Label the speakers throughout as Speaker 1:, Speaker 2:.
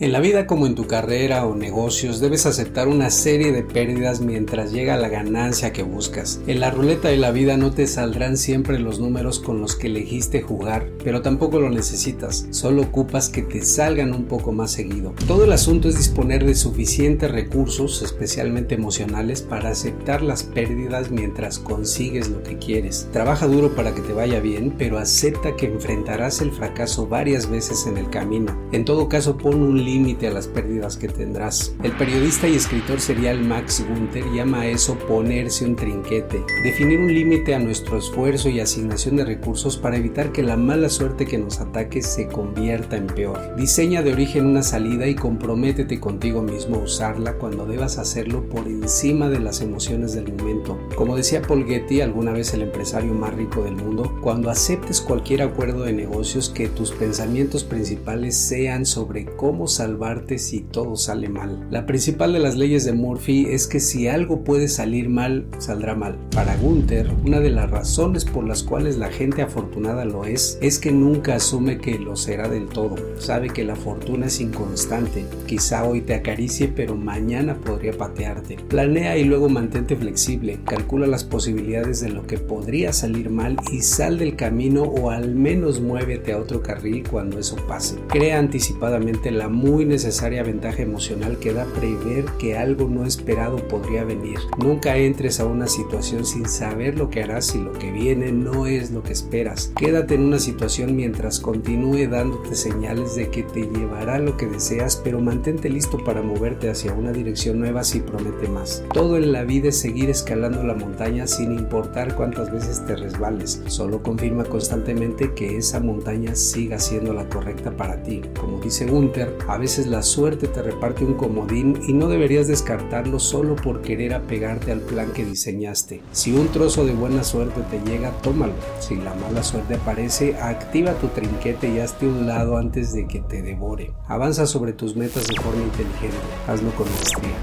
Speaker 1: En la vida como en tu carrera o negocios debes aceptar una serie de pérdidas mientras llega la ganancia que buscas. En la ruleta de la vida no te saldrán siempre los números con los que elegiste jugar, pero tampoco lo necesitas, solo ocupas que te salgan un poco más seguido. Todo el asunto es disponer de suficientes recursos, especialmente emocionales, para aceptar las pérdidas mientras consigues lo que quieres. Trabaja duro para que te vaya bien, pero acepta que enfrentarás el fracaso varias veces en el camino. En todo caso, pon un límite a las pérdidas que tendrás. El periodista y escritor serial Max Gunther llama a eso ponerse un trinquete, definir un límite a nuestro esfuerzo y asignación de recursos para evitar que la mala suerte que nos ataque se convierta en peor. Diseña de origen una salida y comprométete contigo mismo a usarla cuando debas hacerlo por encima de las emociones del momento. Como decía Paul Getty, alguna vez el empresario más rico del mundo, cuando aceptes cualquier acuerdo de negocios que tus pensamientos principales sean sobre cómo salvarte si todo sale mal. La principal de las leyes de Murphy es que si algo puede salir mal, saldrá mal. Para Gunther, una de las razones por las cuales la gente afortunada lo es, es que nunca asume que lo será del todo. Sabe que la fortuna es inconstante. Quizá hoy te acaricie, pero mañana podría patearte. Planea y luego mantente flexible. Calcula las posibilidades de lo que podría salir mal y sal del camino o al menos muévete a otro carril cuando eso pase. Crea anticipadamente la muy necesaria ventaja emocional que da prever que algo no esperado podría venir. Nunca entres a una situación sin saber lo que harás y lo que viene no es lo que esperas. Quédate en una situación mientras continúe dándote señales de que te llevará lo que deseas, pero mantente listo para moverte hacia una dirección nueva si promete más. Todo en la vida es seguir escalando la montaña sin importar cuántas veces te resbales. Solo confirma constantemente que esa montaña siga siendo la correcta para ti. Como dice Gunther, a veces la suerte te reparte un comodín y no deberías descartarlo solo por querer apegarte al plan que diseñaste. Si un trozo de buena suerte te llega, tómalo. Si la mala suerte aparece, activa tu trinquete y hazte un lado antes de que te devore. Avanza sobre tus metas de forma inteligente. Hazlo con maestría.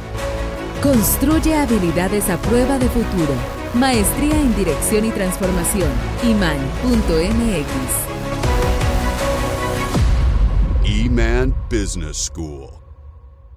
Speaker 2: Construye habilidades a prueba de futuro. Maestría en Dirección y Transformación. iman.mx.
Speaker 3: Business School.